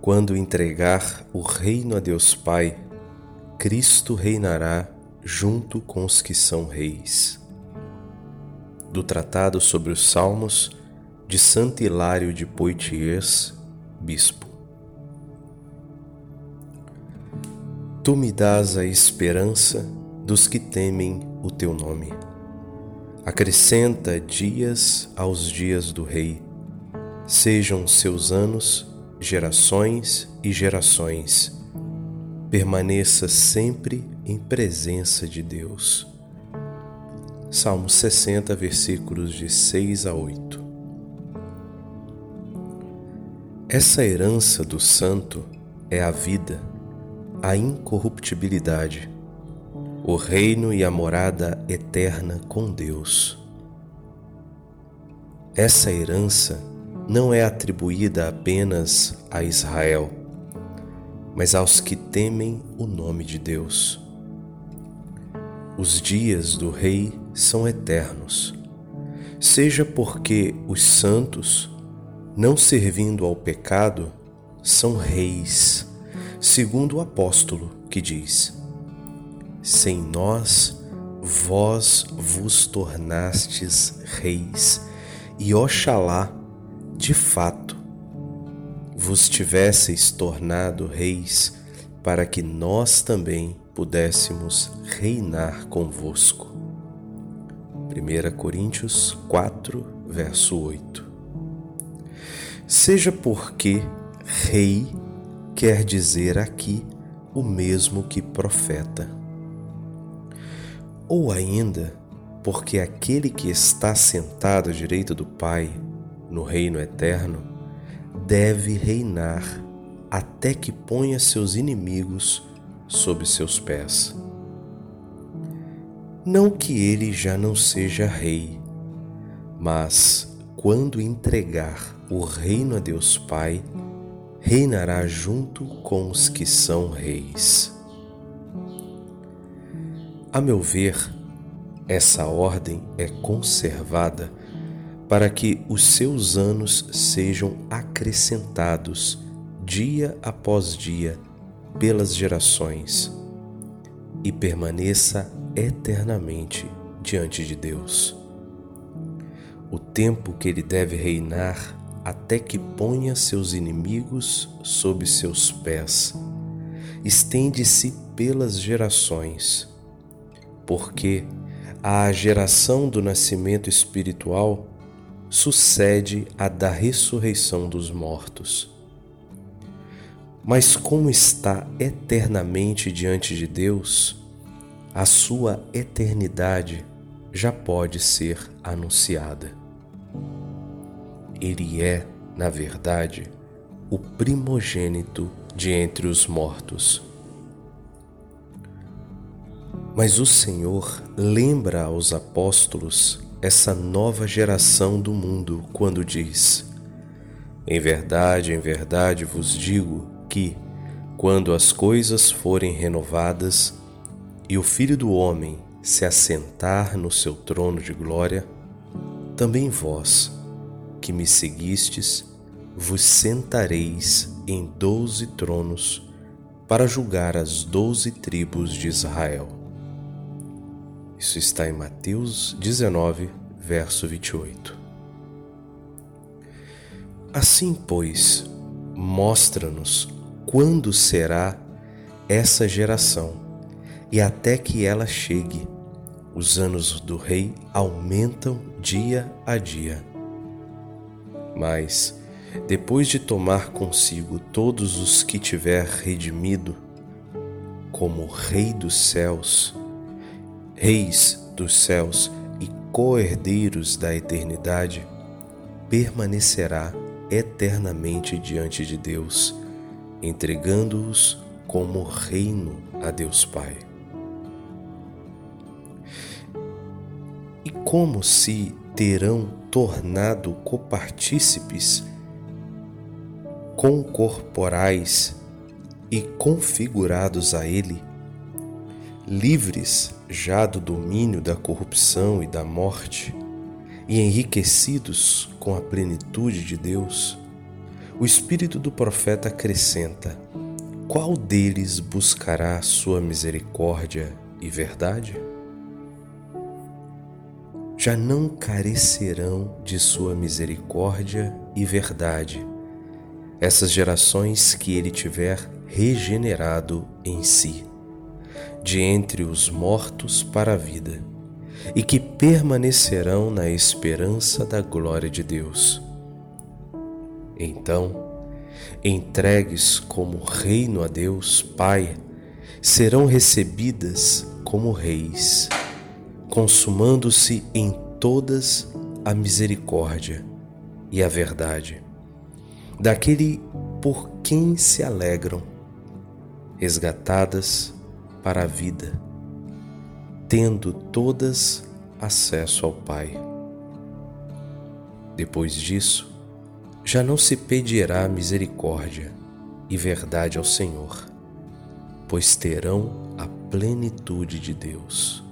Quando entregar o reino a Deus Pai, Cristo reinará junto com os que são reis. Do Tratado sobre os Salmos de Santo Hilário de Poitiers, Bispo. Tu me dás a esperança dos que temem o teu nome. Acrescenta dias aos dias do Rei, sejam seus anos, gerações e gerações. Permaneça sempre em presença de Deus. Salmo 60, versículos de 6 a 8. Essa herança do santo é a vida, a incorruptibilidade, o reino e a morada eterna com Deus. Essa herança não é atribuída apenas a Israel, mas aos que temem o nome de Deus. Os dias do Rei são eternos, seja porque os santos, não servindo ao pecado, são reis, segundo o apóstolo que diz: Sem nós vós vos tornastes reis, e oxalá, de fato, vos tivesseis tornado reis, para que nós também pudéssemos reinar convosco. 1 Coríntios 4, verso 8 seja porque rei quer dizer aqui o mesmo que profeta. Ou ainda, porque aquele que está sentado à direita do Pai, no reino eterno, deve reinar até que ponha seus inimigos sob seus pés. Não que ele já não seja rei, mas quando entregar o reino a Deus Pai, reinará junto com os que são reis. A meu ver, essa ordem é conservada para que os seus anos sejam acrescentados dia após dia pelas gerações e permaneça eternamente diante de Deus. O tempo que ele deve reinar até que ponha seus inimigos sob seus pés. Estende-se pelas gerações, porque a geração do nascimento espiritual sucede à da ressurreição dos mortos. Mas como está eternamente diante de Deus, a sua eternidade já pode ser anunciada. Ele é, na verdade, o primogênito de entre os mortos. Mas o Senhor lembra aos apóstolos essa nova geração do mundo quando diz: Em verdade, em verdade vos digo que, quando as coisas forem renovadas e o Filho do Homem se assentar no seu trono de glória, também vós que me seguistes, vos sentareis em doze tronos para julgar as doze tribos de Israel. Isso está em Mateus 19, verso 28. Assim, pois, mostra-nos quando será essa geração, e até que ela chegue, os anos do Rei aumentam dia a dia mas, depois de tomar consigo todos os que tiver redimido, como Rei dos céus, reis dos céus e co-herdeiros da eternidade, permanecerá eternamente diante de Deus, entregando-os como reino a Deus Pai. E como se terão tornado copartícipes concorporais e configurados a Ele, livres já do domínio da corrupção e da morte, e enriquecidos com a plenitude de Deus, o espírito do profeta acrescenta: Qual deles buscará sua misericórdia e verdade? Já não carecerão de sua misericórdia e verdade essas gerações que ele tiver regenerado em si, de entre os mortos para a vida, e que permanecerão na esperança da glória de Deus. Então, entregues como reino a Deus Pai, serão recebidas como reis, consumando-se em todas a misericórdia e a verdade daquele por quem se alegram, resgatadas para a vida, tendo todas acesso ao Pai. Depois disso, já não se pedirá misericórdia e verdade ao Senhor, pois terão a plenitude de Deus.